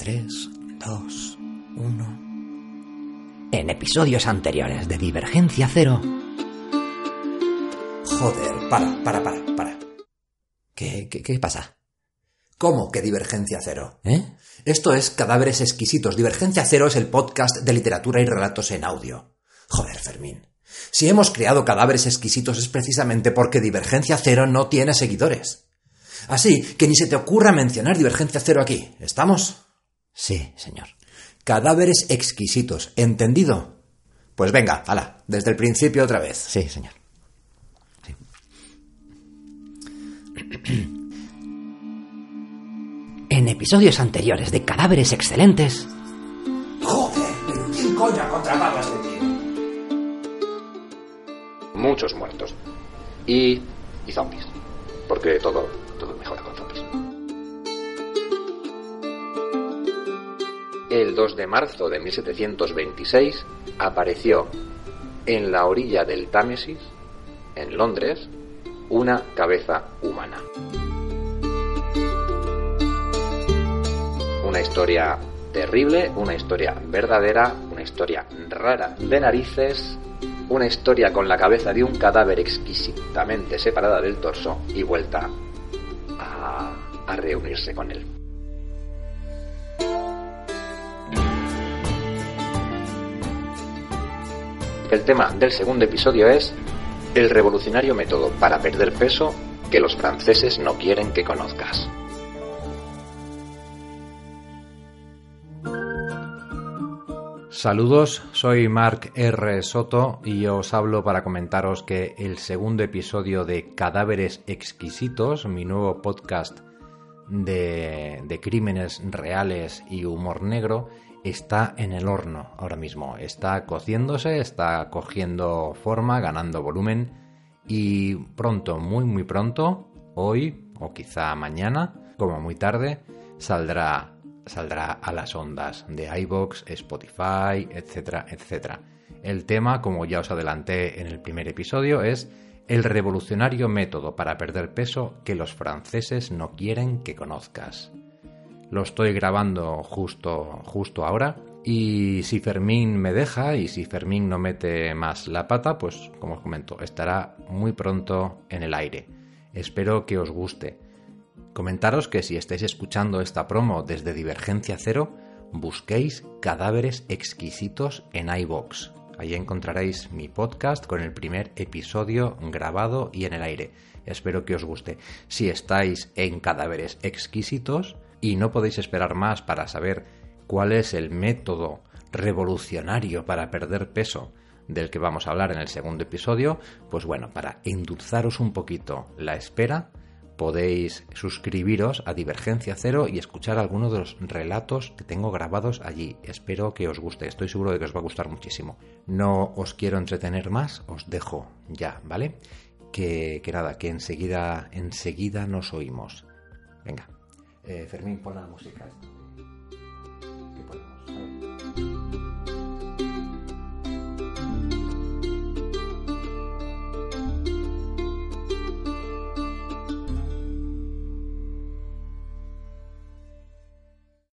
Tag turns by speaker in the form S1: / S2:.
S1: 3, 2, 1. En episodios anteriores de Divergencia Cero.
S2: Joder, para, para, para, para.
S1: ¿Qué, qué, qué pasa?
S2: ¿Cómo que Divergencia Cero?
S1: ¿Eh?
S2: Esto es Cadáveres Exquisitos. Divergencia Cero es el podcast de literatura y relatos en audio. Joder, Fermín. Si hemos creado Cadáveres Exquisitos es precisamente porque Divergencia Cero no tiene seguidores. Así que ni se te ocurra mencionar Divergencia Cero aquí. ¿Estamos?
S1: Sí, señor.
S2: Cadáveres exquisitos. ¿Entendido? Pues venga, hala, desde el principio otra vez.
S1: Sí, señor. Sí. En episodios anteriores de Cadáveres Excelentes.
S2: Joder, pero ¿quién coño ha contratado a este tío?
S3: muchos muertos. Y, y zombies. Porque todo, todo mejora con zombies. El 2 de marzo de 1726 apareció en la orilla del Támesis, en Londres, una cabeza humana. Una historia terrible, una historia verdadera, una historia rara de narices una historia con la cabeza de un cadáver exquisitamente separada del torso y vuelta a, a reunirse con él. El tema del segundo episodio es el revolucionario método para perder peso que los franceses no quieren que conozcas.
S4: Saludos, soy Mark R. Soto y os hablo para comentaros que el segundo episodio de Cadáveres Exquisitos, mi nuevo podcast de, de, crímenes reales y humor negro, está en el horno ahora mismo. Está cociéndose, está cogiendo forma, ganando volumen y pronto, muy muy pronto, hoy o quizá mañana, como muy tarde, saldrá saldrá a las ondas de iBox, Spotify, etcétera, etcétera. El tema, como ya os adelanté en el primer episodio, es el revolucionario método para perder peso que los franceses no quieren que conozcas. Lo estoy grabando justo, justo ahora y si Fermín me deja y si Fermín no mete más la pata, pues como os comento, estará muy pronto en el aire. Espero que os guste. Comentaros que si estáis escuchando esta promo desde Divergencia Cero, busquéis cadáveres exquisitos en iBox. Ahí encontraréis mi podcast con el primer episodio grabado y en el aire. Espero que os guste. Si estáis en cadáveres exquisitos y no podéis esperar más para saber cuál es el método revolucionario para perder peso del que vamos a hablar en el segundo episodio, pues bueno, para endulzaros un poquito la espera, podéis suscribiros a Divergencia Cero y escuchar algunos de los relatos que tengo grabados allí. Espero que os guste, estoy seguro de que os va a gustar muchísimo. No os quiero entretener más, os dejo ya, ¿vale? Que, que nada, que enseguida, enseguida nos oímos. Venga, eh, Fermín, pon la música.